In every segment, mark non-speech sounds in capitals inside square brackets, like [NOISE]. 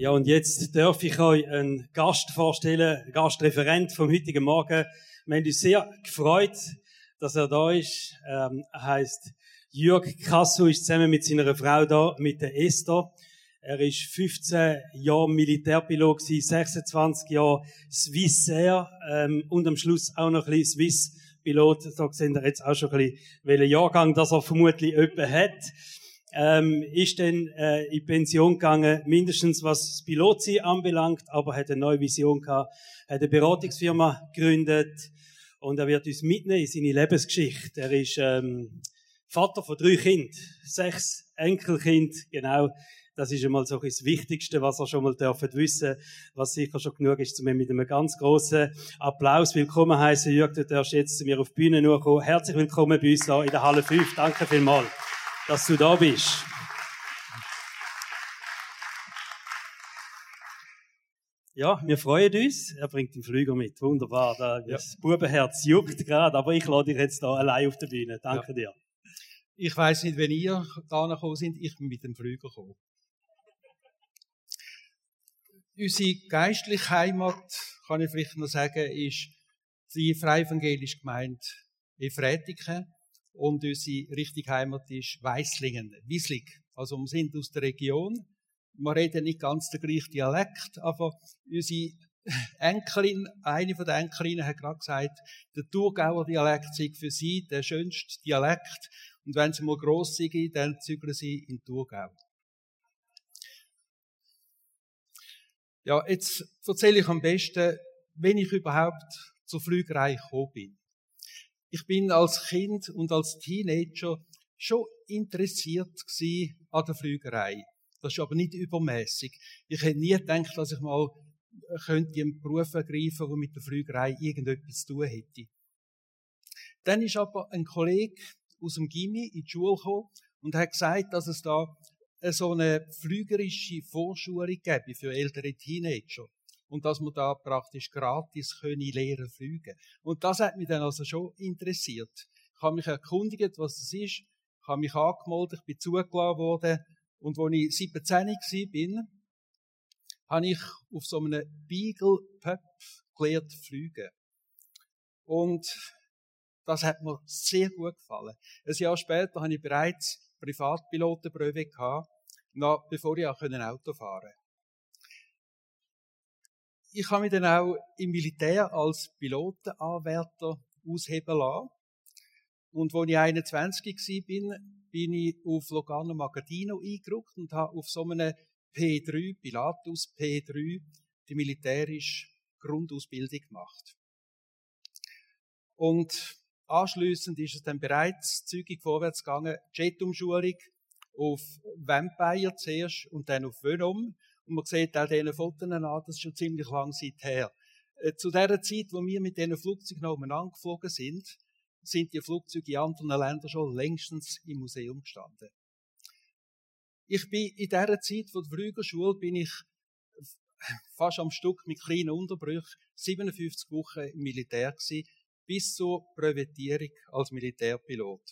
Ja, und jetzt darf ich euch einen Gast vorstellen, einen Gastreferent vom heutigen Morgen. Wir haben uns sehr gefreut, dass er da ist. Ähm, er heißt Jörg Kassu, ist zusammen mit seiner Frau da, mit der Esther. Er ist 15 Jahre Militärpilot, 26 Jahre Swissair ähm, und am Schluss auch noch ein bisschen Swiss-Pilot. Da sehen wir jetzt auch schon ein bisschen, welchen Jahrgang das er vermutlich öppe hat ähm, ist dann äh, in Pension gegangen, mindestens was das Pilotsein anbelangt, aber hat eine neue Vision gehabt, hat eine Beratungsfirma gegründet und er wird uns mitnehmen in seine Lebensgeschichte. Er ist ähm, Vater von drei Kindern, sechs Enkelkind, genau. Das ist einmal so das Wichtigste, was er schon mal dürfen wissen, was sicher schon genug ist, um mit einem ganz großen Applaus willkommen heißen. Jürg, du darfst jetzt zu mir auf die Bühne nur kommen. Herzlich willkommen bei uns hier in der Halle 5. Danke vielmals dass du da bist. Ja, wir freuen uns. Er bringt den Flüger mit. Wunderbar. Das ja. Bubenherz juckt gerade, aber ich lade dich jetzt da allein auf der Bühne. Danke ja. dir. Ich weiß nicht, wenn ihr da gekommen sind, ich bin mit dem Flüger gekommen. Unsere geistliche Heimat, kann ich vielleicht noch sagen, ist die Freievangelische Gemeinde Efretiken. Und unsere richtige Heimat ist Weislingen, Wieslig. Also wir sind aus der Region. Wir reden nicht ganz den gleichen Dialekt, aber unsere Enkelin, eine von den Enkelinnen hat gerade gesagt, der Thurgauer Dialekt sei für sie der schönste Dialekt. Und wenn sie mal gross sind, dann zügeln sie in Thurgau. Ja, jetzt erzähle ich am besten, wenn ich überhaupt zur Flügerei gekommen bin. Ich bin als Kind und als Teenager schon interessiert an der Flügerei. Das ist aber nicht übermäßig. Ich hätte nie gedacht, dass ich mal äh, könnte einen Beruf ergreifen, der mit der Flügerei irgendetwas zu tun hätte. Dann ist aber ein Kollege aus dem Gimmi in die Schule gekommen und hat gesagt, dass es da so eine flügerische Vorschulung gäbe für ältere Teenager und dass man da praktisch gratis können lernen fliegen. Und das hat mich dann also schon interessiert. Ich habe mich erkundigt, was das ist, ich habe mich angemeldet, ich bin zugelassen worden und als ich 17 war, habe ich auf so einem Beagle Pub gelernt fliegen. Und das hat mir sehr gut gefallen. Ein Jahr später habe ich bereits Privatpilotenprüfe gehabt, bevor ich auch Auto fahren konnte ich habe mich dann auch im Militär als Pilotenanwärter ausheben lassen. Und als ich 21 war, bin, ich auf Logano Magadino eingerückt und habe auf so einem P3, Pilatus P3, die militärische Grundausbildung gemacht. Und anschließend ist es dann bereits zügig vorwärts gegangen, Jetumschulung auf Vampire zuerst und dann auf Venom. Und man sieht auch diesen Fotos an, das ist schon ziemlich lang Zeit her. Äh, zu der Zeit, wo wir mit diesen Flugzeugen umeinander geflogen sind, sind die Flugzeuge in anderen Ländern schon längstens im Museum gestanden. Ich bin in dieser Zeit von der Flügerschule bin ich fast am Stück mit kleinen Unterbrüchen 57 Wochen im Militär gewesen, bis zur Brevetierung als Militärpilot.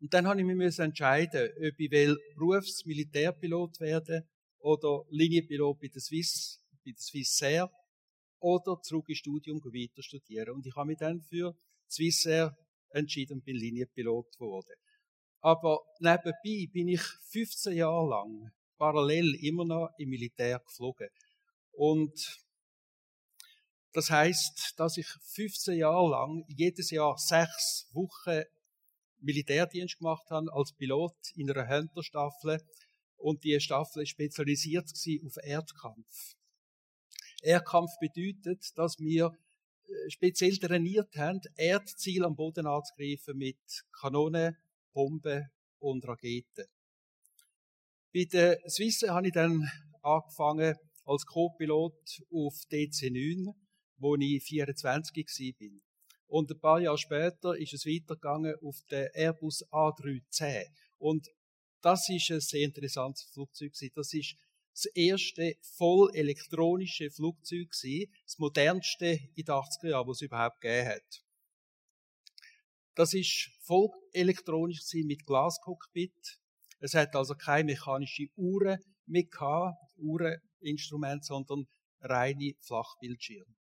Und dann habe ich mich entscheiden, ob ich will Berufsmilitärpilot werden oder Linienpilot bei der Swiss, bei der Swissair oder zurück ins Studium weiter studieren. Und ich habe mich dann für Swissair entschieden und bin Linienpilot geworden. Aber nebenbei bin ich 15 Jahre lang parallel immer noch im Militär geflogen. Und das heißt, dass ich 15 Jahre lang jedes Jahr sechs Wochen Militärdienst gemacht habe als Pilot in einer Hunter-Staffel und die Staffel ist spezialisiert auf Erdkampf. Erdkampf bedeutet, dass wir äh, speziell trainiert haben, Erdziele am Boden anzugreifen mit Kanonen, Bomben und Raketen. Bei der Swiss habe ich dann angefangen als Co-Pilot auf DC-9, wo ich 24 war. Und ein paar Jahre später ist es weitergegangen auf den Airbus A310. Und das ist ein sehr interessantes Flugzeug. Das ist das erste voll elektronische Flugzeug das modernste in den 80er Jahren, was es überhaupt gegeben hat. Das ist voll elektronisch mit Glascockpit. Es hat also keine mechanische Uhren mit Uhreninstrument, sondern reine Flachbildschirme.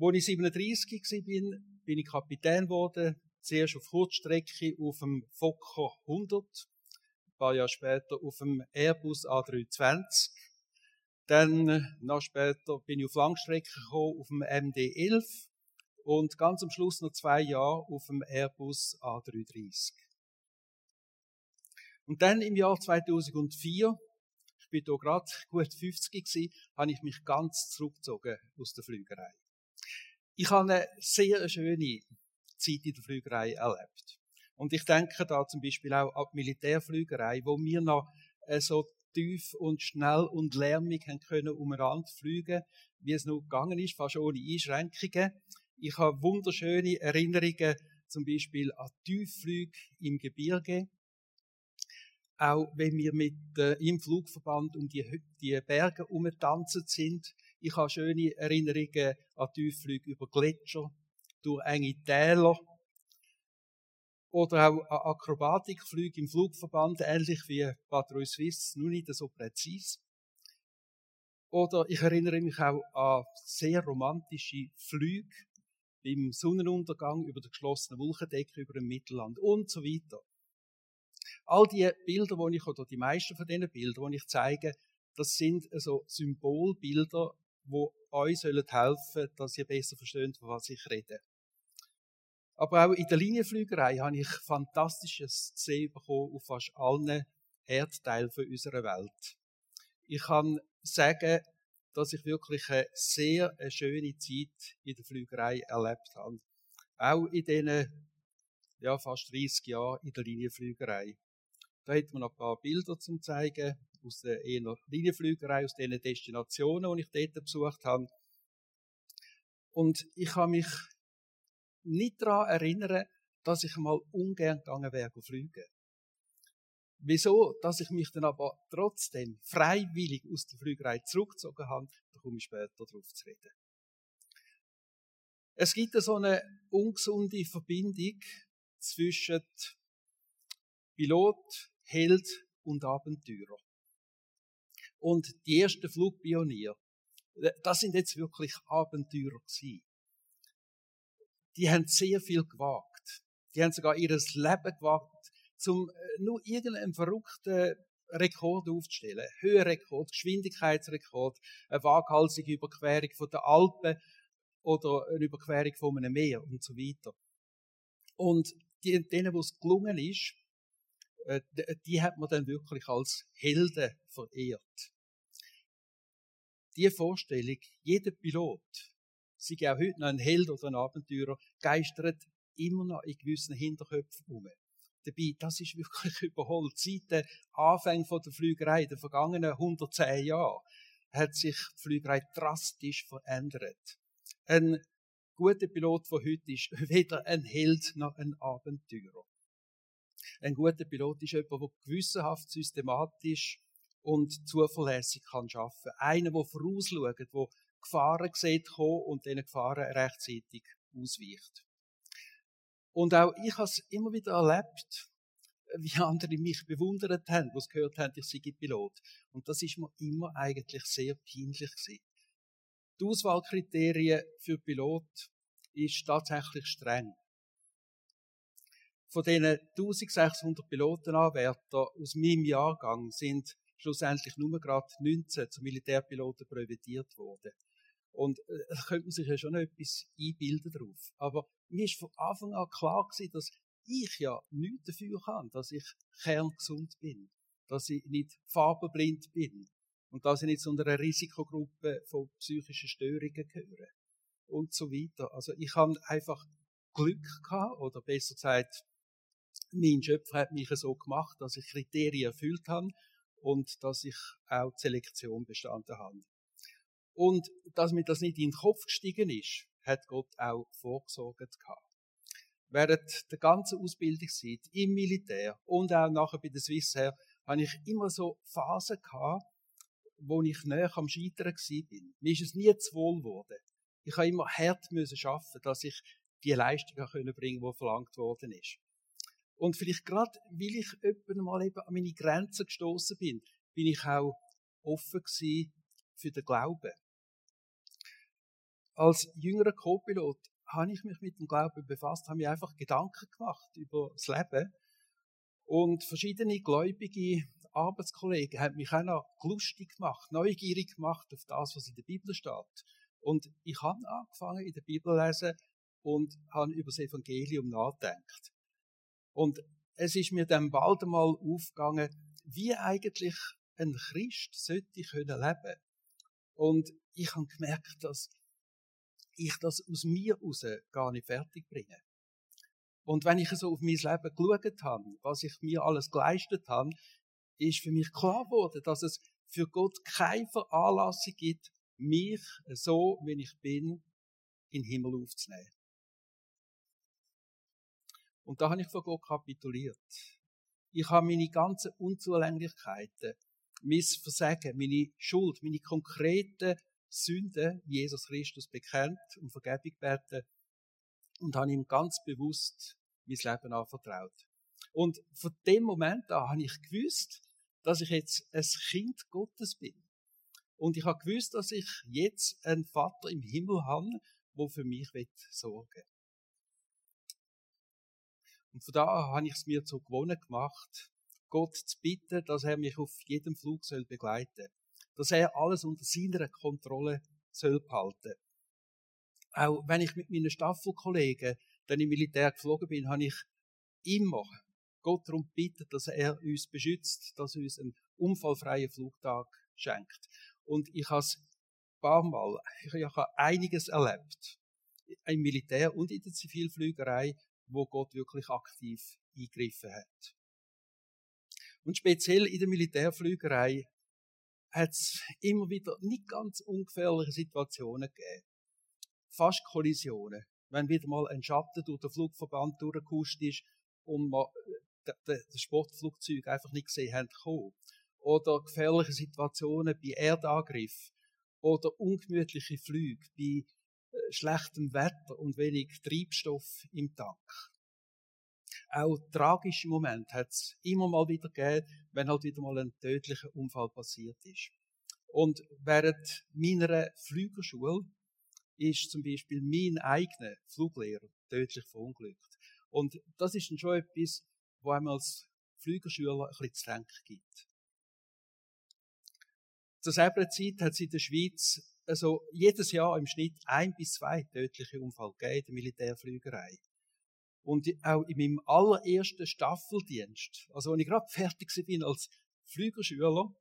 Als ich 37 war, bin, ich Kapitän geworden, zuerst auf Kurzstrecke auf dem Fokker 100, ein paar Jahre später auf dem Airbus A320. Dann, noch später, bin ich auf Langstrecke gekommen, auf dem MD-11 und ganz am Schluss noch zwei Jahre auf dem Airbus A330. Und dann im Jahr 2004, ich bin hier gerade [LAUGHS] gut 50 gewesen, habe ich mich ganz zurückgezogen aus der Flügerei. Ich habe eine sehr schöne Zeit in der Flügerei erlebt. Und ich denke da zum Beispiel auch an die Militärflügerei, wo wir noch äh, so tief und schnell und lärmig haben können umeinander fliegen, wie es nur gegangen ist, fast ohne Einschränkungen. Ich habe wunderschöne Erinnerungen zum Beispiel an Tiefflüge im Gebirge. Auch wenn wir mit äh, im Flugverband um die, die Berge umgetanzt sind. Ich habe schöne Erinnerungen an Tiefflüge über Gletscher, durch enge Täler. Oder auch Akrobatikflüge im Flugverband, ähnlich wie Patrouille Suisse, nur nicht so präzise. Oder ich erinnere mich auch an sehr romantische Flüge beim Sonnenuntergang über der geschlossenen Wolkendecke über dem Mittelland und so weiter. All die Bilder, die ich, oder die meisten von diesen Bildern, die ich zeige, das sind also Symbolbilder, die euch helfen sollen, dass ihr besser versteht, von was ich rede. Aber auch in der Linienflügerei habe ich Fantastisches sehen bekommen auf fast allen Erdteilen unserer Welt. Ich kann sagen, dass ich wirklich eine sehr schöne Zeit in der Flügerei erlebt habe. Auch in diesen ja, fast 30 Jahren in der Linienflügerei. Da hat man noch ein paar Bilder zum zeigen aus der Linienflügerei, aus den Destinationen, die ich dort besucht habe. Und ich kann mich nicht daran erinnern, dass ich mal ungern gegangen wäre fliegen. Wieso, dass ich mich dann aber trotzdem freiwillig aus der Flügerei zurückgezogen habe, da komme ich später darauf zu reden. Es gibt so eine ungesunde Verbindung zwischen Pilot, Held und Abenteurer. Und die ersten Flugpioniere, das sind jetzt wirklich Abenteurer gewesen. Die haben sehr viel gewagt. Die haben sogar ihr Leben gewagt, um äh, nur irgendeinen verrückten Rekord aufzustellen. Höhenrekord, Geschwindigkeitsrekord, eine waghalsige Überquerung von der Alpen oder eine Überquerung von einem Meer und so weiter. Und denen, wo es gelungen ist, äh, die hat man dann wirklich als Helden verehrt. Die Vorstellung, jeder Pilot, sei auch heute noch ein Held oder ein Abenteurer, geistert immer noch in gewissen Hinterköpfen um dabei, das ist wirklich [LAUGHS] überholt. Seit den Anfängen der Flügerei, den vergangenen 110 Jahren, hat sich die Flügerei drastisch verändert. Ein guter Pilot von heute ist [LAUGHS] weder ein Held noch ein Abenteurer. Ein guter Pilot ist jemand, der gewissenhaft, systematisch und zuverlässig kann arbeiten. Einer, der vorausschaut, der Gefahren sieht und diesen Gefahren rechtzeitig ausweicht. Und auch ich habe es immer wieder erlebt, wie andere mich bewundert haben, die gehört haben, ich sei Pilot. Und das ist mir immer eigentlich sehr peinlich gewesen. Die Auswahlkriterien für Pilot ist tatsächlich streng. Von diesen 1600 Pilotenanwärtern aus meinem Jahrgang sind schlussendlich nur gerade 19 zum Militärpiloten präventiert worden. Und äh, da könnte man sich ja schon etwas einbilden drauf. Aber mir ist von Anfang an klar gewesen, dass ich ja nichts dafür kann, dass ich kerngesund bin, dass ich nicht farbenblind bin und dass ich nicht zu einer Risikogruppe von psychischen Störungen gehöre und so weiter. Also ich habe einfach Glück gehabt, oder besser gesagt, mein Schöpfer hat mich so gemacht, dass ich Kriterien erfüllt habe und dass ich auch die Selektion bestanden habe. Und dass mir das nicht in den Kopf gestiegen ist, hat Gott auch vorgesorgt gehabt. Während der ganzen Ausbildungszeit im Militär und auch nachher bei der Swissair habe ich immer so Phasen gehabt, wo ich näher am Scheitern bin. Mir ist es nie zu wohl geworden. Ich habe immer hart müssen schaffen, dass ich die bringen können, die verlangt worden ist. Und vielleicht gerade, weil ich öppen mal eben an meine Grenzen gestoßen bin, bin ich auch offen gewesen für den Glauben. Als jüngerer Co-Pilot habe ich mich mit dem Glauben befasst, habe mir einfach Gedanken gemacht über das Leben. Und verschiedene gläubige Arbeitskollegen haben mich auch noch lustig gemacht, neugierig gemacht auf das, was in der Bibel steht. Und ich habe angefangen, in der Bibel zu lesen und habe über das Evangelium nachgedacht. Und es ist mir dann bald einmal aufgegangen, wie eigentlich ein Christ sollte leben können. Und ich habe gemerkt, dass ich das aus mir raus gar nicht fertig bringe. Und wenn ich so auf mein Leben geschaut habe, was ich mir alles geleistet habe, ist für mich klar geworden, dass es für Gott keine Veranlassung gibt, mich so, wie ich bin, in den Himmel aufzunehmen. Und da habe ich vor Gott kapituliert. Ich habe meine ganzen Unzulänglichkeiten, mein Versagen, meine Schuld, meine konkreten Sünden Jesus Christus bekennt und Vergebung gebeten und habe ihm ganz bewusst mein Leben anvertraut. Und von dem Moment an habe ich gewusst, dass ich jetzt ein Kind Gottes bin. Und ich habe gewusst, dass ich jetzt einen Vater im Himmel habe, der für mich sorgen will. Und von da an habe ich es mir zu gewonnen gemacht, Gott zu bitten, dass er mich auf jedem Flug soll begleiten Dass er alles unter seiner Kontrolle soll behalten. Auch wenn ich mit meinen Staffelkollegen dann im Militär geflogen bin, habe ich immer Gott darum gebeten, dass er uns beschützt, dass er uns einen unfallfreien Flugtag schenkt. Und ich habe es ein paar Mal, ich habe einiges erlebt. Im Militär und in der Zivilflügerei, wo Gott wirklich aktiv eingegriffen hat. Und speziell in der Militärflügerei hat es immer wieder nicht ganz ungefährliche Situationen gegeben. Fast Kollisionen. Wenn wieder mal ein Schatten durch den Flugverband durchgekuscht ist und man das Sportflugzeug einfach nicht gesehen haben kommen. Oder gefährliche Situationen bei Erdangriff. Oder ungemütliche Flüge bei äh, schlechtem Wetter und wenig Treibstoff im Tank. Auch tragische Momente hat es immer mal wieder gegeben, wenn halt wieder mal ein tödlicher Unfall passiert ist. Und während meiner Flügerschule ist zum Beispiel mein eigener Fluglehrer tödlich verunglückt. Und das ist dann schon etwas, wo einem als Flügerschüler ein bisschen zu denken gibt. Zur selben Zeit hat es in der Schweiz also jedes Jahr im Schnitt ein bis zwei tödliche Unfälle gegeben in der Militärflügerei. Und auch in meinem allerersten Staffeldienst, also als ich gerade fertig bin als Flügerschüler,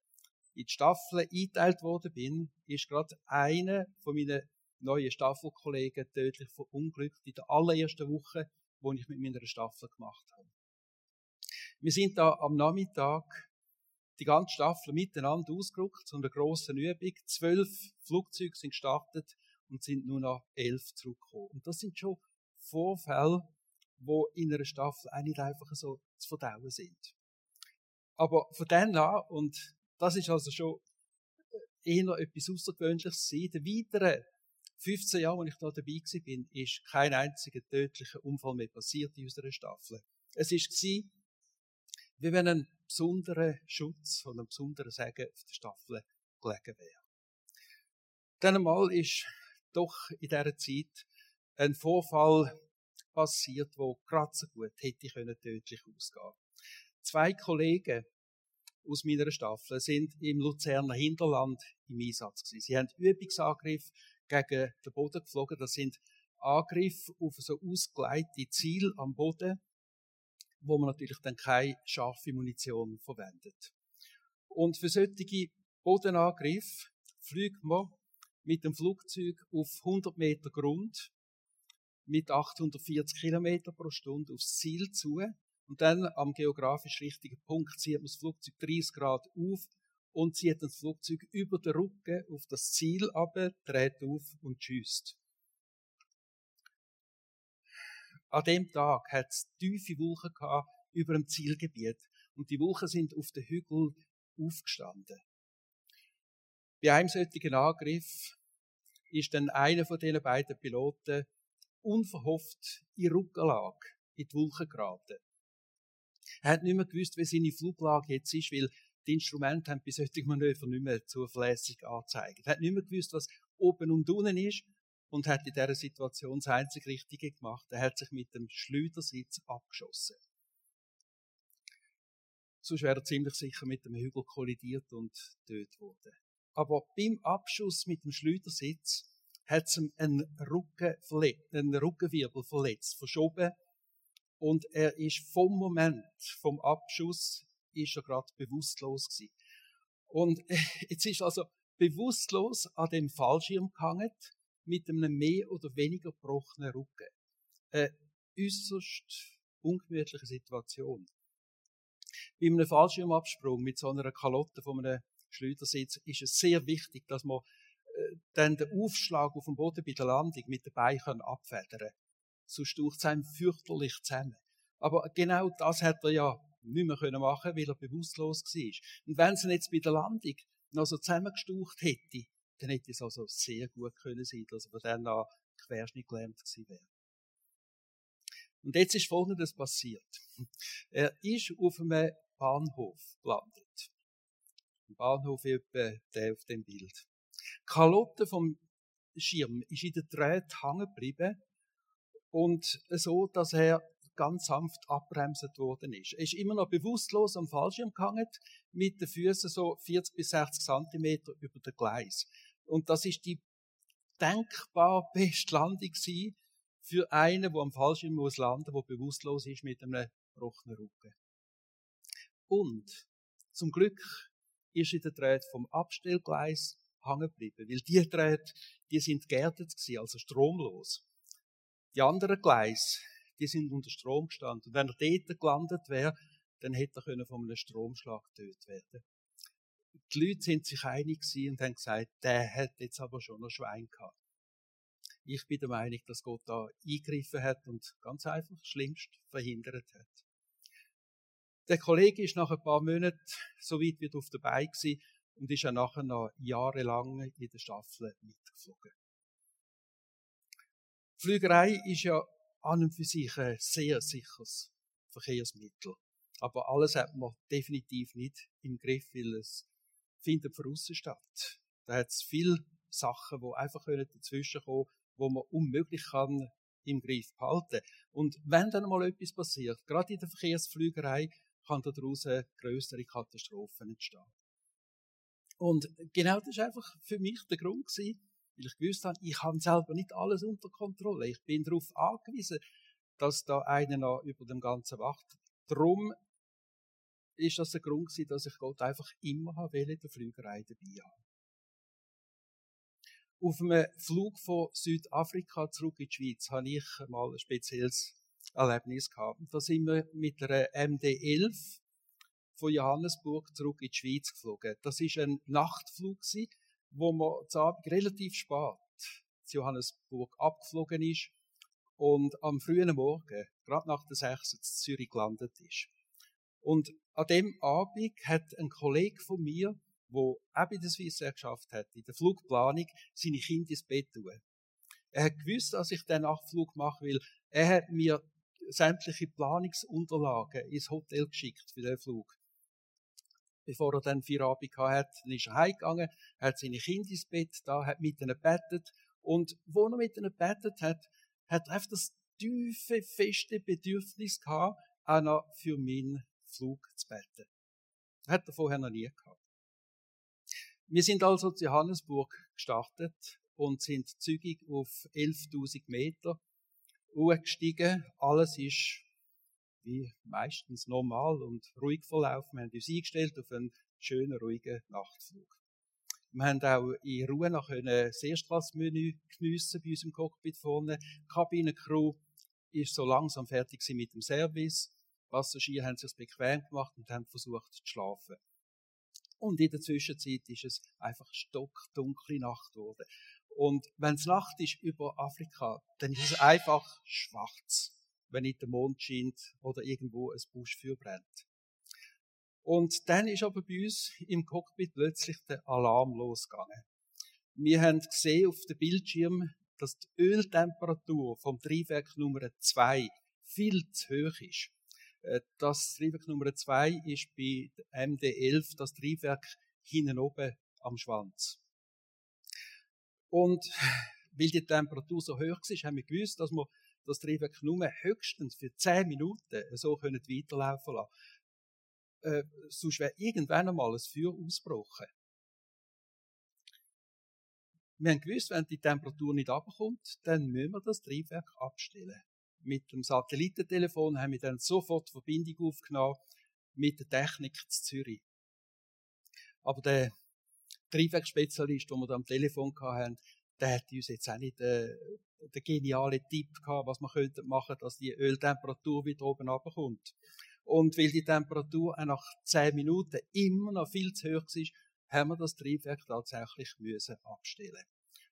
in die Staffel eingeteilt worden bin, ist gerade einer von meinen neuen Staffelkollegen tödlich verunglückt in der allerersten Woche, wo ich mit meiner Staffel gemacht habe. Wir sind da am Nachmittag die ganze Staffel miteinander ausgerückt zu einer grossen Übung. Zwölf Flugzeuge sind gestartet und sind nur noch elf zurückgekommen. Und das sind schon Vorfälle, wo in einer Staffel auch nicht einfach so zu verdauen sind. Aber von dann an, und das ist also schon eher etwas Außergewöhnliches in den weiteren 15 Jahren, als ich da dabei war, ist kein einziger tödlicher Unfall mehr passiert in unserer Staffel. Es war wie wenn ein besonderer Schutz und ein besonderer Segen auf der Staffel gelegen wäre. Dann einmal ist doch in dieser Zeit ein Vorfall passiert, wo gerade so gut hätte können tödlich ausgehen. Zwei Kollegen aus meiner Staffel sind im Luzerner Hinterland im Einsatz gewesen. Sie haben Übungsangriff gegen den Boden geflogen. Das sind Angriffe auf so ausgeleitete Ziel am Boden, wo man natürlich dann keine scharfe Munition verwendet. Und für solche Bodenangriffe fliegt man mit dem Flugzeug auf 100 Meter Grund mit 840 Kilometer pro Stunde aufs Ziel zu und dann am geografisch richtigen Punkt zieht man das Flugzeug 30 Grad auf und zieht das Flugzeug über den Rücken auf das Ziel ab, dreht auf und schießt. An dem Tag hat es tiefe Wolken gehabt über dem Zielgebiet und die Wolken sind auf den Hügel aufgestanden. Bei einem solchen Angriff ist dann einer von diesen beiden Piloten unverhofft in Rückenlage in die Wolken geraten. Er hat nicht mehr gewusst, wie seine Fluglage jetzt ist, weil die Instrumente haben bei solchen Manövern nicht mehr zuverlässig angezeigt. Er hat nicht mehr gewusst, was oben und unten ist und hat in dieser Situation das einzig Richtige gemacht. Er hat sich mit dem Schleudersitz abgeschossen. Sonst wäre er ziemlich sicher mit dem Hügel kollidiert und tot worden. Aber beim Abschuss mit dem Schleudersitz hat ihm einen, Rücken einen Rückenwirbel verletzt, verschoben. Und er ist vom Moment, vom Abschuss, ist er gerade bewusstlos gewesen. Und [LAUGHS] jetzt ist also bewusstlos an dem Fallschirm gehangen, mit einem mehr oder weniger gebrochenen Rücken. Eine äußerst ungemütliche Situation. Bei einem Fallschirmabsprung mit so einer Kalotte von einem Schleudersitz ist es sehr wichtig, dass man dann den Aufschlag auf dem Boden bei der Landung mit den Beinen abfedern kann. Sonst taucht es einem fürchterlich zusammen. Aber genau das hat er ja nicht mehr machen können, weil er bewusstlos war. Und wenn sie jetzt bei der Landung noch so zusammengestaucht hätte, dann hätte es also sehr gut können sein, dass er dann an Querschnitt gelähmt gewesen wäre. Und jetzt ist Folgendes passiert. Er ist auf einem Bahnhof gelandet. Ein Bahnhof etwa der auf dem Bild. Kalotte vom Schirm ist in der Drähte hängen geblieben und so, dass er ganz sanft abbremset worden ist. Er ist immer noch bewusstlos am Fallschirm gehangen, mit den Füßen so 40 bis 60 Zentimeter über dem Gleis. Und das ist die denkbar beste Landung für einen, der am Fallschirm muss landen, der bewusstlos ist mit einem gebrochenen Rücken. Und zum Glück ist in der Drähte vom Abstellgleis hängen geblieben, weil die Drähte, die sind geerdet gewesen, also stromlos. Die anderen Gleise, die sind unter Strom gestanden. Und wenn er dort gelandet wäre, dann hätte er von einem Stromschlag getötet werden Die Leute sind sich einig und haben gesagt, der hätte jetzt aber schon noch Schwein gehabt. Ich bin der Meinung, dass Gott da eingegriffen hat und ganz einfach das Schlimmste verhindert hat. Der Kollege ist nach ein paar Monaten so weit wie auf der Beine und ist auch nachher noch jahrelang in der Staffel mitgeflogen. Die Flügerei ist ja an und für sich ein sehr sicheres Verkehrsmittel. Aber alles hat man definitiv nicht im Griff, weil es findet von außen statt. Da hat es viele Sachen, die einfach dazwischen kommen wo man unmöglich kann im Griff behalten. Und wenn dann mal etwas passiert, gerade in der Verkehrsflügerei, kann daraus größere Katastrophen entstehen. Und genau das war einfach für mich der Grund gewesen, weil ich gewusst habe, ich habe selber nicht alles unter Kontrolle. Ich bin darauf angewiesen, dass da einer noch über dem Ganzen wacht. Darum ist das der Grund gewesen, dass ich Gott einfach immer habe in der Flügerei dabei haben. Auf einem Flug von Südafrika zurück in die Schweiz habe ich mal ein spezielles Erlebnis gehabt. Da sind wir mit einer MD-11 von Johannesburg zurück in die Schweiz geflogen. Das ist ein Nachtflug wo man zu Abend relativ spät zu Johannesburg abgeflogen ist und am frühen Morgen, gerade nach der 6 in Zürich gelandet ist. Und an dem Abend hat ein Kollege von mir wo auch bei der Swissair geschafft hat, in der Flugplanung seine Kinder ins Bett tun. Er hat gewusst, dass ich den Nachtflug mache, weil er hat mir sämtliche Planungsunterlagen ins Hotel geschickt für den Flug. Bevor er dann vier Abend hat, dann ist er heimgegangen, hat seine Kinder ins Bett da, hat mit ihnen bettet und wo er mit ihnen bettet hat, hat er einfach das tiefe, feste Bedürfnis gehabt, auch noch für meinen Flug zu beten. Das hat er vorher noch nie gehabt. Wir sind also zu Johannesburg gestartet und sind zügig auf 11.000 Meter hochgestiegen. Alles ist wie meistens normal und ruhig verlaufen. Wir haben uns eingestellt auf einen schönen, ruhigen Nachtflug. Wir haben auch in Ruhe noch das Erstklassmenü geniessen bei uns im Cockpit vorne. Die Kabinencrew ist so langsam fertig mit dem Service. Passagiere haben sich bequem gemacht und haben versucht zu schlafen. Und in der Zwischenzeit ist es einfach stockdunkle Nacht geworden. Und wenn es Nacht ist über Afrika, dann ist es einfach schwarz, wenn nicht der Mond scheint oder irgendwo ein Buschfeuer brennt. Und dann ist aber bei uns im Cockpit plötzlich der Alarm losgegangen. Wir haben gesehen auf dem Bildschirm, dass die Öltemperatur vom Triebwerk Nummer 2 viel zu hoch ist. Äh, das Triebwerk Nummer zwei ist bei MD11 das Triebwerk hinten oben am Schwanz. Und weil die Temperatur so hoch war, haben wir gewusst, dass wir das Triebwerk nur höchstens für 10 Minuten so können weiterlaufen lassen äh, sonst wäre irgendwann einmal ein Feuer ausgebrochen. Wir haben gewusst, wenn die Temperatur nicht abkommt, dann müssen wir das Triebwerk abstellen. Mit dem Satellitentelefon haben wir dann sofort Verbindung aufgenommen mit der Technik zu Zürich. Aber der Triebwerksspezialist, den wir da am Telefon hatten, der hat uns jetzt auch nicht äh, den genialen Tipp gehabt, was man könnte machen, dass die Öltemperatur wieder oben abkommt. Und weil die Temperatur auch nach 10 Minuten immer noch viel zu hoch war, haben wir das Triebwerk tatsächlich müssen abstellen.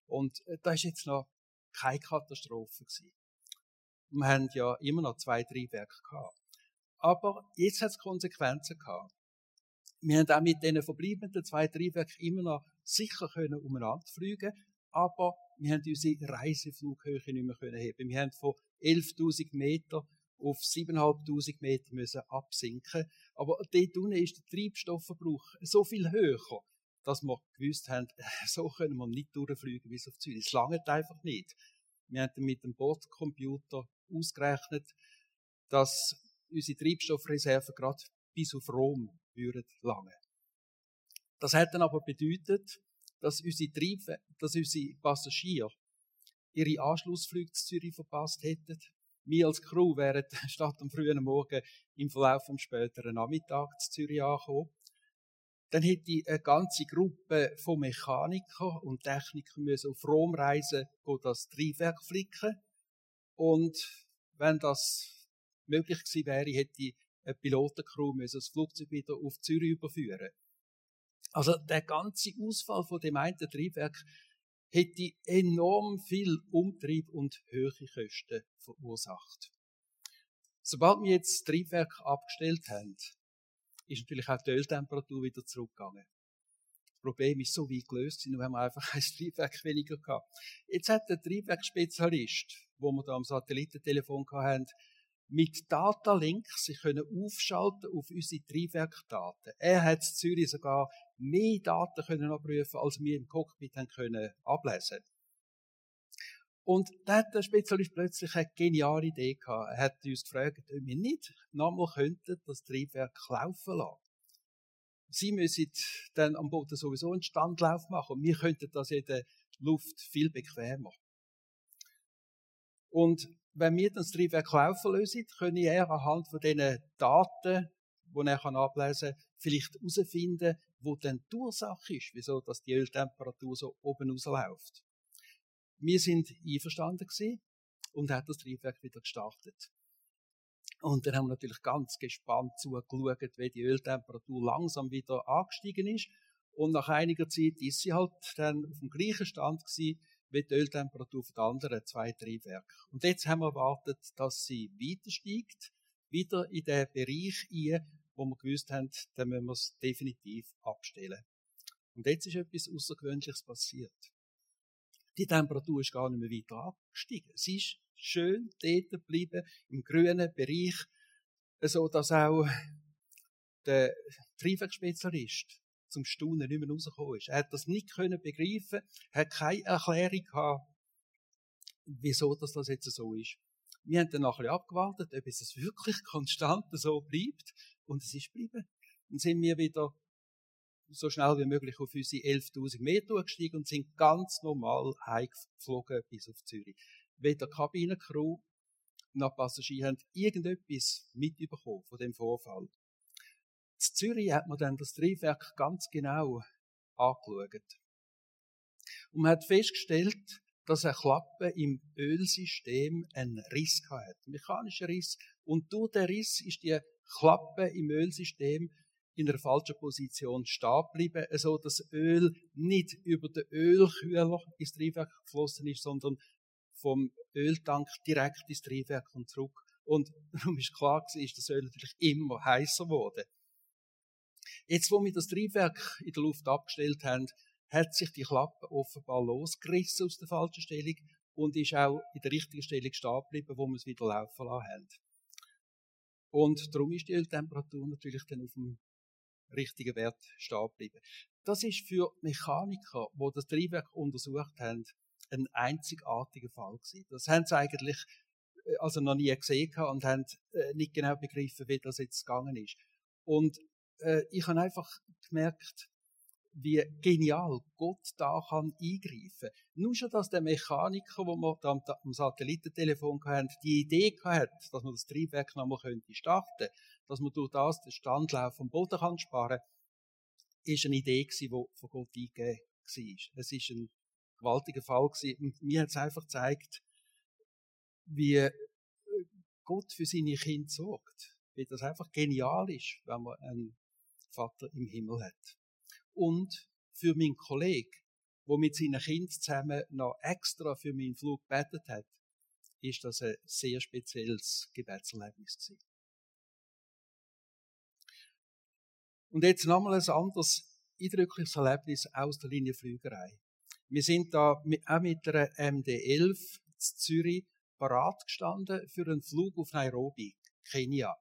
Und äh, da ist jetzt noch keine Katastrophe gewesen. Wir haben ja immer noch zwei Triebwerke gehabt. Aber jetzt hat es Konsequenzen gehabt. Wir haben auch mit diesen verbleibenden zwei Triebwerken immer noch sicher können umeinander fliegen, aber wir haben unsere Reiseflughöhe nicht mehr können heben. Wir haben von 11.000 Meter auf 7.500 Meter müssen absinken. Aber dort unten ist der Treibstoffverbrauch so viel höher, dass wir gewusst haben, [LAUGHS] so können wir nicht durchfliegen bis auf Zürich. Es langt einfach nicht. Wir haben mit dem Bordcomputer ausgerechnet, dass unsere Treibstoffreserven gerade bis auf Rom würden langen. Das hat dann aber bedeutet, dass unsere, Trieb dass unsere Passagiere ihre Anschlussflüge zu Zürich verpasst hätten. Wir als Crew wären [LAUGHS] statt am frühen Morgen im Verlauf vom späteren Nachmittag zu Zürich angekommen. Dann hätte eine ganze Gruppe von Mechanikern und Technikern müssen auf Rom reisen, das Triebwerk flicken. Und wenn das möglich gewesen wäre, hätte eine Pilotencrew müssen das Flugzeug wieder auf Zürich überführen. Also der ganze Ausfall von dem einen Triebwerk hätte enorm viel Umtrieb und hohe Kosten verursacht. Sobald wir jetzt das Triebwerk abgestellt haben, ist natürlich auch die Öltemperatur wieder zurückgegangen. Das Problem ist so weit gelöst, nur haben wir einfach [LAUGHS] ein Triebwerk weniger gehabt. Jetzt hat der Triebwerksspezialist, wo wir da am Satellitentelefon hatten, mit Datalinks sich können aufschalten auf unsere Triebwerkdaten. Er hat in Zürich sogar mehr Daten können abrufen, als wir im Cockpit haben können ablesen. Und da hat der Spezialist plötzlich eine geniale Idee gehabt. Er hat uns gefragt, ob wir nicht nochmal könnten das Triebwerk laufen lassen. Sie müssen dann am Boden sowieso einen Standlauf machen und wir könnten das in der Luft viel bequemer. Und wenn wir das Triebwerk laufen lösen, können er anhand von diesen Daten, die er ablesen kann, vielleicht herausfinden, wo denn die Ursache ist, wieso dass die Öltemperatur so oben rausläuft. Wir sind einverstanden gewesen und haben das Triebwerk wieder gestartet. Und dann haben wir natürlich ganz gespannt zugeschaut, wie die Öltemperatur langsam wieder angestiegen ist. Und nach einiger Zeit ist sie halt dann auf dem gleichen Stand gewesen, wie die Öltemperatur den anderen zwei Triebwerken. Und jetzt haben wir erwartet, dass sie weiter steigt, wieder in den Bereich ein, wo wir gewusst haben, dann müssen wir es definitiv abstellen. Und jetzt ist etwas Außergewöhnliches passiert. Die Temperatur ist gar nicht mehr weiter angestiegen. Sie ist schön dort geblieben, im grünen Bereich, so dass auch der Triebwerksspezialist zum Staunen nicht mehr rausgekommen ist. Er hat das nicht können begreifen, hat keine Erklärung gehabt, wieso das, jetzt so ist. Wir haben dann nachher abgewartet, ob es wirklich [LAUGHS] konstant so bleibt. Und es ist geblieben. Dann sind wir wieder so schnell wie möglich auf unsere 11.000 Meter gestiegen und sind ganz normal heimgeflogen bis auf Zürich. Weder Kabinencrew noch Passagiere haben irgendetwas mitbekommen von dem Vorfall. In Zürich hat man dann das Triebwerk ganz genau angeschaut. Und man hat festgestellt, dass eine Klappe im Ölsystem einen Riss hatte, einen mechanischen Riss. Und durch den Riss ist die Klappe im Ölsystem in einer falschen Position stehen geblieben, so dass Öl nicht über den Ölkühler ins Triebwerk geflossen ist, sondern vom Öltank direkt ins Triebwerk und zurück. Und [LAUGHS] darum ist klar ist das Öl natürlich immer heißer geworden. Jetzt, wo wir das Triebwerk in der Luft abgestellt haben, hat sich die Klappe offenbar losgerissen aus der falschen Stellung und ist auch in der richtigen Stellung stehen geblieben, wo wir es wieder laufen lassen haben. Und darum ist die Öltemperatur natürlich dann auf dem richtigen Wert stehen geblieben. Das ist für Mechaniker, die das Triebwerk untersucht haben, ein einzigartiger Fall gewesen. Das haben sie eigentlich äh, also noch nie gesehen und haben äh, nicht genau begriffen, wie das jetzt gegangen ist. Und äh, ich habe einfach gemerkt, wie genial Gott da kann eingreifen. Nur schon, dass der Mechaniker, wo wir da am Satellitentelefon hatten, die Idee hatte, dass man das Triebwerk nochmal könnte starten, dass man durch das den Standlauf vom Boden kann sparen, ist eine Idee gewesen, die von Gott eingegeben war. Es ist ein gewaltiger Fall gewesen. Und mir hat es einfach gezeigt, wie Gott für seine Kinder sorgt. Wie das einfach genial ist, wenn man einen Vater im Himmel hat und für meinen Kollegen, der mit seinen Kindern zusammen noch extra für meinen Flug gebetet hat, ist das ein sehr spezielles Gebetserlebnis gewesen. Und jetzt nochmal ein anderes eindrückliches Erlebnis aus der Linienflügerei. Wir sind da auch mit einer MD-11 zu Zürich parat gestanden für einen Flug auf Nairobi, Kenia.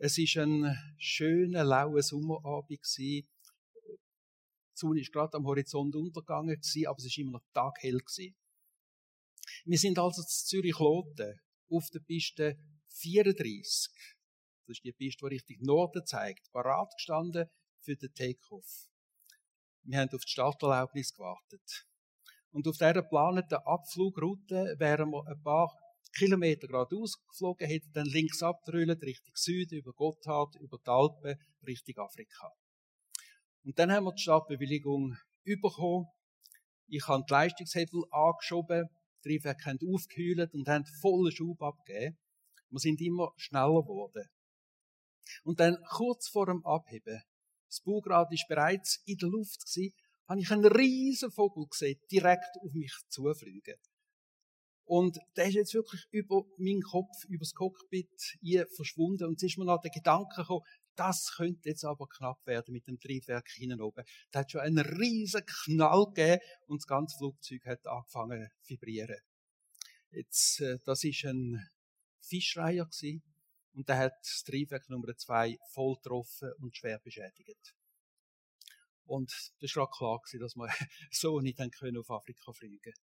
Es ist ein schöner, lauer Sommerabend. Die Sonne ist gerade am Horizont untergegangen aber es ist immer noch taghell. Wir sind also zu Zürich-Loten auf der Piste 34. Das ist die Piste, die Richtung Norden zeigt. Parat gestanden für den Takeoff. Wir haben auf die Starterlaubnis gewartet. Und auf dieser geplanten Abflugroute wären wir ein paar Kilometer geradeaus geflogen, hätten dann links abgerollt, Richtung Süden, über Gotthard, über die Alpen, Richtung Afrika. Und dann haben wir die Startbewilligung bekommen. Ich habe die Leistungshebel angeschoben, die Triebwerke haben aufgehüllt und haben vollen Schub abgegeben. Wir sind immer schneller geworden. Und dann kurz vor dem Abheben, das Bugrad ist bereits in der Luft habe ich einen riesen Vogel gesehen, direkt auf mich zufliegen. Und der ist jetzt wirklich über meinen Kopf, über das Cockpit hier verschwunden. Und es ist mir noch der Gedanke gekommen, das könnte jetzt aber knapp werden mit dem Triebwerk hinten oben. Da hat schon einen riesen Knall gegeben und das ganze Flugzeug hat angefangen zu vibrieren. Jetzt, äh, das ist ein Fischreiher gewesen, und der hat das Triebwerk Nummer zwei voll getroffen und schwer beschädigt. Und das war klar gewesen, dass wir [LAUGHS] so nicht auf Afrika fliegen können.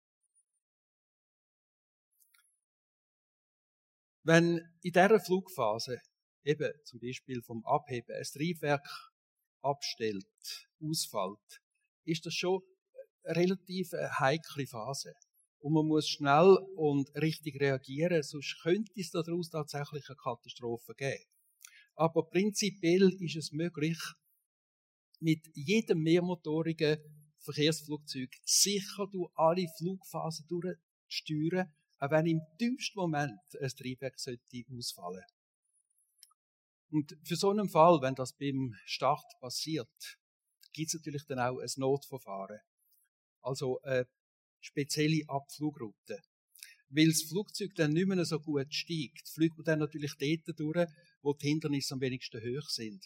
Wenn in dieser Flugphase eben zum Beispiel vom Abheben ein Triebwerk abstellt, ausfällt, ist das schon eine relativ heikle Phase. Und man muss schnell und richtig reagieren, sonst könnte es daraus tatsächlich eine Katastrophe geben. Aber prinzipiell ist es möglich, mit jedem mehrmotorigen Verkehrsflugzeug sicher durch alle Flugphasen durchzusteuern, auch wenn im dümmsten Moment ein Triebwerk sollte ausfallen und für so einen Fall, wenn das beim Start passiert, gibt es natürlich dann auch ein Notverfahren. Also eine spezielle Abflugroute. Weil das Flugzeug dann nicht mehr so gut steigt, fliegt man dann natürlich dort durch, wo die Hindernisse am wenigsten hoch sind.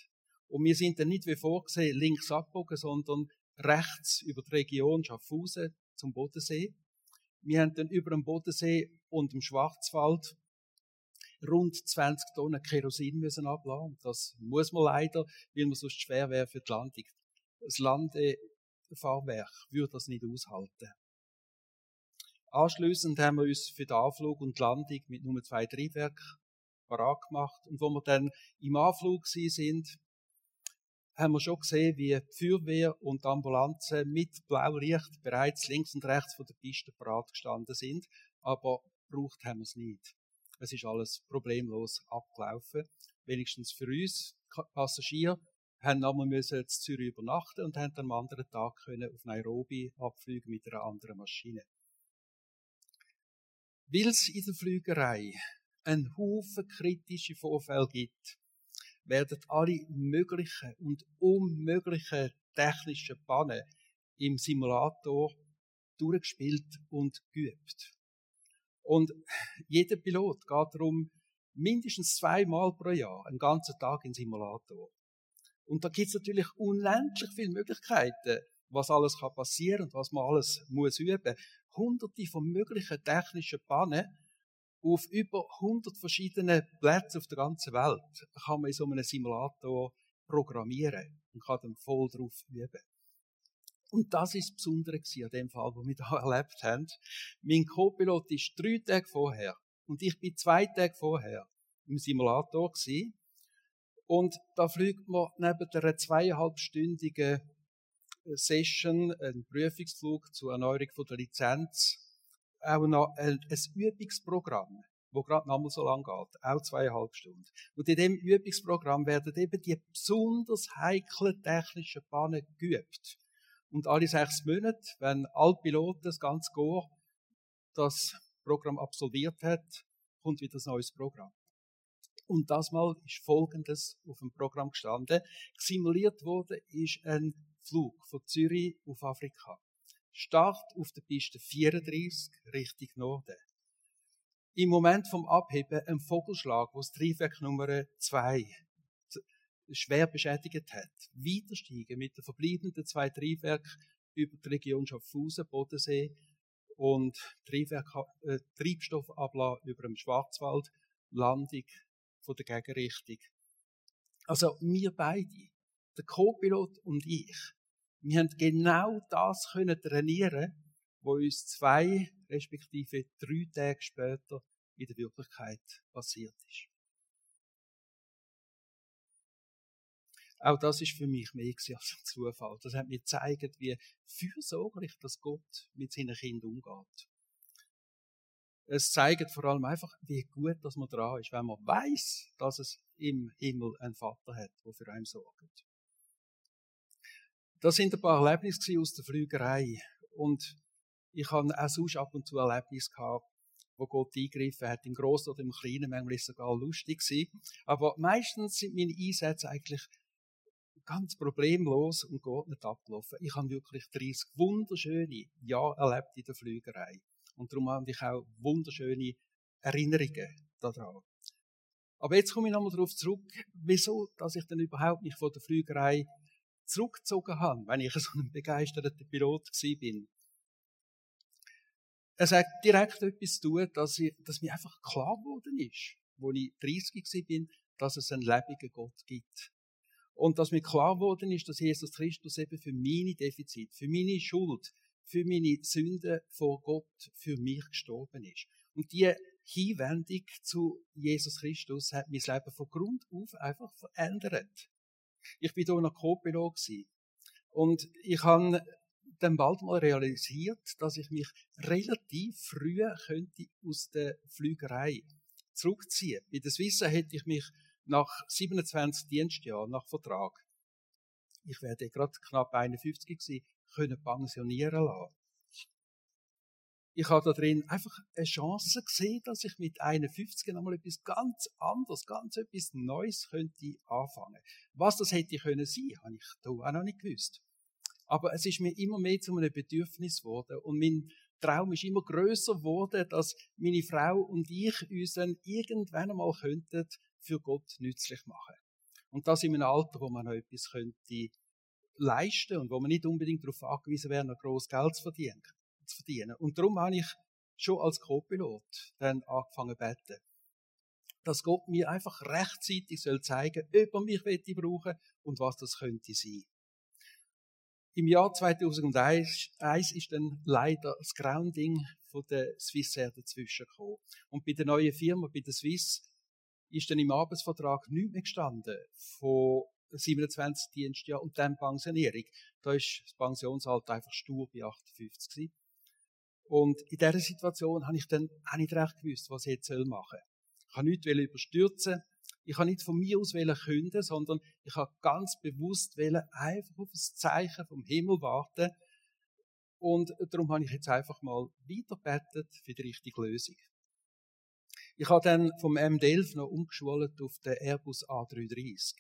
Und wir sind dann nicht wie vorgesehen links abbogen, sondern rechts über die Region Schaffhausen zum Bodensee. Wir haben dann über dem Bodensee und im Schwarzwald rund 20 Tonnen Kerosin müssen abladen. Das muss man leider, weil man sonst schwer wäre für die Landung. Das Landefahrwerk würde das nicht aushalten. Anschließend haben wir uns für den Anflug und die Landung mit nur zwei Triebwerken parat gemacht. Und wo wir dann im Anflug sind, haben wir schon gesehen, wie die Feuerwehr und die Ambulanzen mit Blaulicht bereits links und rechts von der Piste parat gestanden sind. Aber braucht haben wir es nicht. Es ist alles problemlos abgelaufen. Wenigstens für uns Passagiere haben einmal müssen in Zürich übernachten und haben am anderen Tag können auf Nairobi abfliegen mit einer anderen Maschine. Weil es in der Flügerei einen Haufen kritische Vorfälle gibt, werden alle möglichen und unmöglichen technischen Pannen im Simulator durchgespielt und geübt. Und jeder Pilot geht darum mindestens zweimal pro Jahr einen ganzen Tag in Simulator. Und da gibt es natürlich unendlich viele Möglichkeiten, was alles kann passieren und was man alles muss üben. Hunderte von möglichen technischen Pannen. Auf über 100 verschiedenen Plätzen auf der ganzen Welt kann man in so einem Simulator programmieren und kann dann voll drauf üben. Und das ist das Besondere an dem Fall, wo wir da [LAUGHS] erlebt haben. Mein Co-Pilot ist drei Tage vorher und ich bin zwei Tage vorher im Simulator gewesen. Und da fliegt man neben einer zweieinhalbstündigen Session, ein Prüfungsflug zur Erneuerung der Lizenz, auch noch ein, ein Übungsprogramm, wo gerade noch mal so lang geht, auch zweieinhalb Stunden. Und in dem Übungsprogramm werden eben die besonders heiklen technischen Bahnen geübt. Und alle sechs Monate, wenn alle Piloten das ganze Gore das Programm absolviert hat, kommt wieder ein neues Programm. Und das Mal ist Folgendes auf dem Programm gestanden. Simuliert wurde ist ein Flug von Zürich auf Afrika. Start auf der Piste 34 Richtung Norden. Im Moment vom Abheben ein Vogelschlag, wo das Triebwerk Nummer 2 schwer beschädigt hat. Weitersteigen mit den verbleibenden zwei Triebwerken über die Region Schaffhausen, Bodensee und Triebwerk, äh, Treibstoffablassen über dem Schwarzwald, Landung von der Gegenrichtung. Also wir beide, der Co-Pilot und ich, wir haben genau das können trainieren, was uns zwei respektive drei Tage später in der Wirklichkeit passiert ist. Auch das ist für mich mehr als ein Zufall. Das hat mir gezeigt, wie fürsorglich das Gott mit seinen Kindern umgeht. Es zeigt vor allem einfach, wie gut dass man dran ist, wenn man weiß, dass es im Himmel einen Vater hat, der für einen sorgt. Das sind ein paar Erlebnisse aus der Flügerei. Und ich habe auch sonst ab und zu Erlebnisse gehabt, wo Gott eingegriffen hat, im Großen oder im Kleinen, manchmal ist es sogar lustig gewesen. Aber meistens sind meine Einsätze eigentlich ganz problemlos und Gott nicht abgelaufen. Ich habe wirklich 30 wunderschöne Jahre erlebt in der Flügerei. Und darum habe ich auch wunderschöne Erinnerungen daran. Aber jetzt komme ich nochmal darauf zurück, wieso, dass ich dann überhaupt nicht von der Flügerei zurückgezogen habe, wenn ich [LAUGHS] so ein begeisterter Pilot bin. Es hat direkt etwas zu tun, dass, ich, dass mir einfach klar geworden ist, wo ich 30 bin, dass es einen lebendigen Gott gibt. Und dass mir klar geworden ist, dass Jesus Christus eben für meine Defizite, für meine Schuld, für meine Sünden vor Gott für mich gestorben ist. Und die Hinwendung zu Jesus Christus hat mein Leben von Grund auf einfach verändert. Ich bin hier noch Co-Pilot und ich habe dann bald mal realisiert, dass ich mich relativ früh könnte aus der Flügerei zurückziehen. Bei der Swiss hätte ich mich nach 27 Dienstjahren, nach Vertrag, ich werde gerade knapp 51 gewesen, können pensionieren lassen. Ich habe da drin einfach eine Chance gesehen, dass ich mit 51 einmal etwas ganz anderes, ganz etwas Neues könnte anfangen. Was das hätte können sein, habe ich da auch noch nicht gewusst. Aber es ist mir immer mehr zu einem Bedürfnis geworden und mein Traum ist immer größer geworden, dass meine Frau und ich uns dann irgendwann einmal könnten für Gott nützlich machen. Und das in einem Alter, wo man noch etwas könnte leisten und wo man nicht unbedingt darauf angewiesen wäre, noch groß Geld zu verdienen zu verdienen. Und darum habe ich schon als Co-Pilot dann angefangen zu beten. Dass Gott mir einfach rechtzeitig soll zeigen, ob er mich brauchen und was das könnte sein. Im Jahr 2001 ist dann leider das Grounding von der Swissair dazwischen gekommen. Und bei der neuen Firma, bei der Swiss, ist dann im Arbeitsvertrag nichts mehr gestanden von 27 Dienstjahren und dann Pensionierung. Da ist das Pensionsalter einfach stur bei 58 gewesen. Und in dieser Situation habe ich dann auch nicht recht gewusst, was ich jetzt machen soll. Ich habe nichts überstürzen. Ich habe nicht von mir aus künden, sondern ich habe ganz bewusst einfach auf das Zeichen vom Himmel warten. Und darum habe ich jetzt einfach mal weiterbetet für die richtige Lösung. Ich habe dann vom M11 noch umgeschult auf den Airbus A330.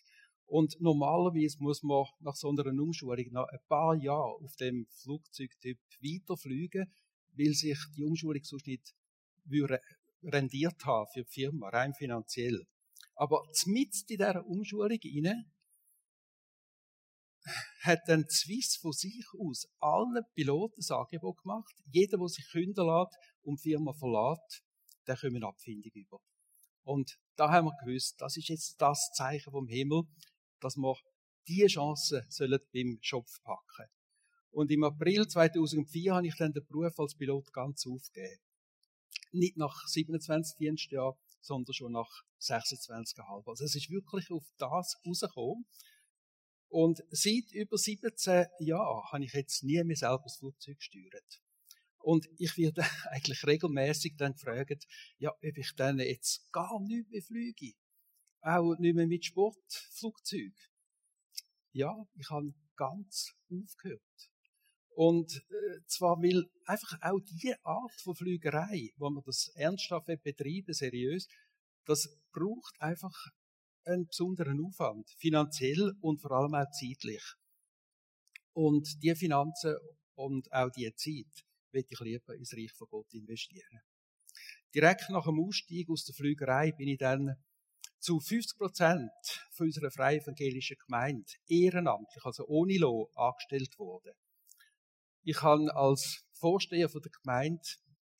Und normalerweise muss man nach so einer Umschulung noch ein paar Jahre auf dem Flugzeugtyp weiterfliegen, weil sich die Umschulung sonst nicht rendiert haben für die Firma, rein finanziell. Aber mit in dieser Umschulung rein, hat dann Swiss von sich aus allen Piloten das Angebot gemacht. Jeder, der sich künden lässt und die Firma verlässt, der kommen eine Abfindung über. Und da haben wir gewusst, das ist jetzt das Zeichen vom Himmel, dass wir diese Chance sollen beim Schopf packen. Und im April 2004 habe ich dann den Beruf als Pilot ganz aufgegeben. Nicht nach 27 Dienstjahren, sondern schon nach 26,5. Also es ist wirklich auf das rausgekommen. Und seit über 17 Jahren habe ich jetzt nie mehr selber das Flugzeug gesteuert. Und ich werde [LAUGHS] eigentlich regelmäßig dann gefragt, ja, ob ich dann jetzt gar nicht mehr fliege. Auch nicht mehr mit Sportflugzeug. Ja, ich habe ganz aufgehört. Und äh, zwar weil einfach auch die Art von Flügerei, wo man das ernsthaft betreiben, seriös, das braucht einfach einen besonderen Aufwand, finanziell und vor allem auch zeitlich. Und die Finanzen und auch die Zeit will ich lieber ins Reich von Gott investieren. Direkt nach dem Ausstieg aus der Flügerei bin ich dann zu 50 Prozent von unserer freien evangelischen Gemeinde ehrenamtlich, also ohne Lohn, angestellt worden. Ich habe als Vorsteher von der Gemeinde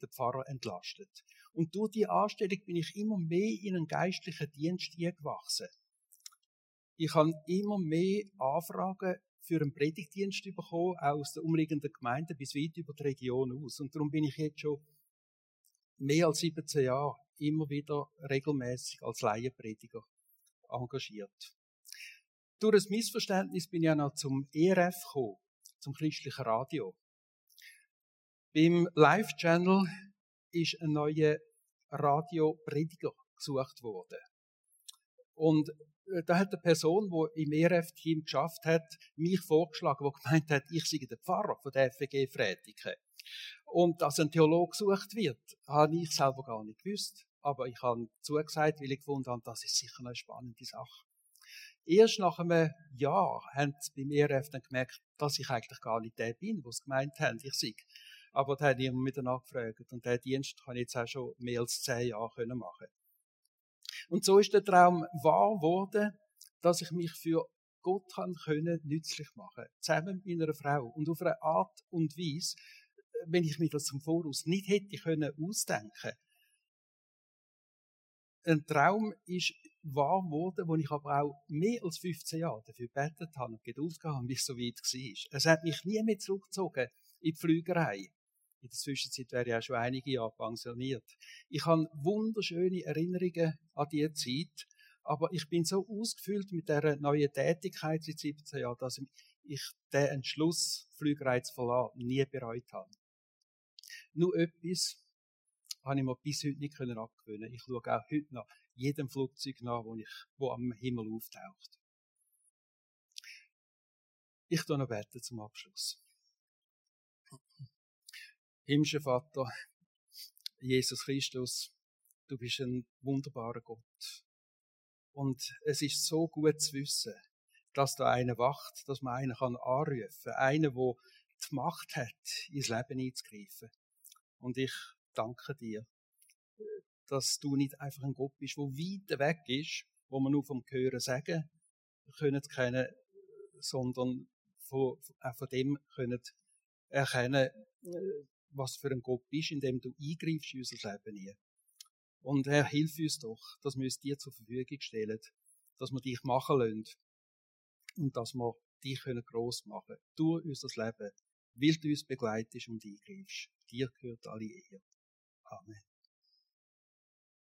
den Pfarrer entlastet. Und durch die Anstellung bin ich immer mehr in einen geistlichen Dienst gewachsen. Ich habe immer mehr Anfragen für einen Predigtdienst bekommen, auch aus den umliegenden Gemeinden bis weit über die Region aus. Und darum bin ich jetzt schon mehr als 17 Jahre immer wieder regelmäßig als Laienprediger engagiert. Durch ein Missverständnis bin ich auch noch zum ERF gekommen, zum christlichen Radio. Beim Live-Channel ist ein neuer Radioprediger gesucht worden. Und äh, da hat eine Person, die im ERF-Team geschafft hat, mich vorgeschlagen, die gemeint hat, ich sei der Pfarrer von der FG Frätiken. Und dass ein Theologe gesucht wird, habe ich selber gar nicht gewusst. Aber ich habe zugesagt, weil ich gefunden habe, das ist sicher eine spannende Sache. Erst nach einem Jahr haben sie bei mir dann gemerkt, dass ich eigentlich gar nicht der bin, was sie gemeint haben, ich sei. Aber da habe ich immer wieder nachgefragt. Und der Dienst kann ich jetzt auch schon mehr als zehn Jahre machen. Und so ist der Traum wahr geworden, dass ich mich für Gott kann können nützlich machen, zusammen mit meiner Frau und auf eine Art und Weise, wenn ich mir das zum Voraus nicht hätte können ausdenken. Ein Traum ist wahr geworden, wo ich aber auch mehr als 15 Jahre dafür gebetet habe und Geduld gehabt habe, bis es so weit war. Es hat mich nie mehr zurückgezogen in die Flügerei. In der Zwischenzeit wäre ich auch schon einige Jahre pensioniert. Ich habe wunderschöne Erinnerungen an diese Zeit, aber ich bin so ausgefüllt mit dieser neuen Tätigkeit seit 17 Jahren, dass ich den Entschluss, Flügerei zu verlassen, nie bereut habe. Nur etwas habe ich mir bis heute nicht abgewöhnen Ich schaue auch heute nach jedem Flugzeug nach, wo, ich, wo am Himmel auftaucht. Ich tue noch beten zum Abschluss. Himmlischer Vater, Jesus Christus, du bist ein wunderbarer Gott. Und es ist so gut zu wissen, dass da einer wacht, dass man einen kann anrufen kann. Einer, der die Macht hat, ins Leben einzugreifen. Und ich danke dir, dass du nicht einfach ein Gott bist, der weit weg ist, wo man nur vom Hören sagen können kennen, sondern von, auch von dem können erkennen, was für ein Gott bist, indem du eingreifst in unser Leben hier. Und Herr, hilf uns doch, dass wir es dir zur Verfügung stellen, dass wir dich machen lassen und dass wir dich können gross machen durch unser Leben, weil du uns begleitest und eingreifst. Dir gehört alle Ehre. Amen.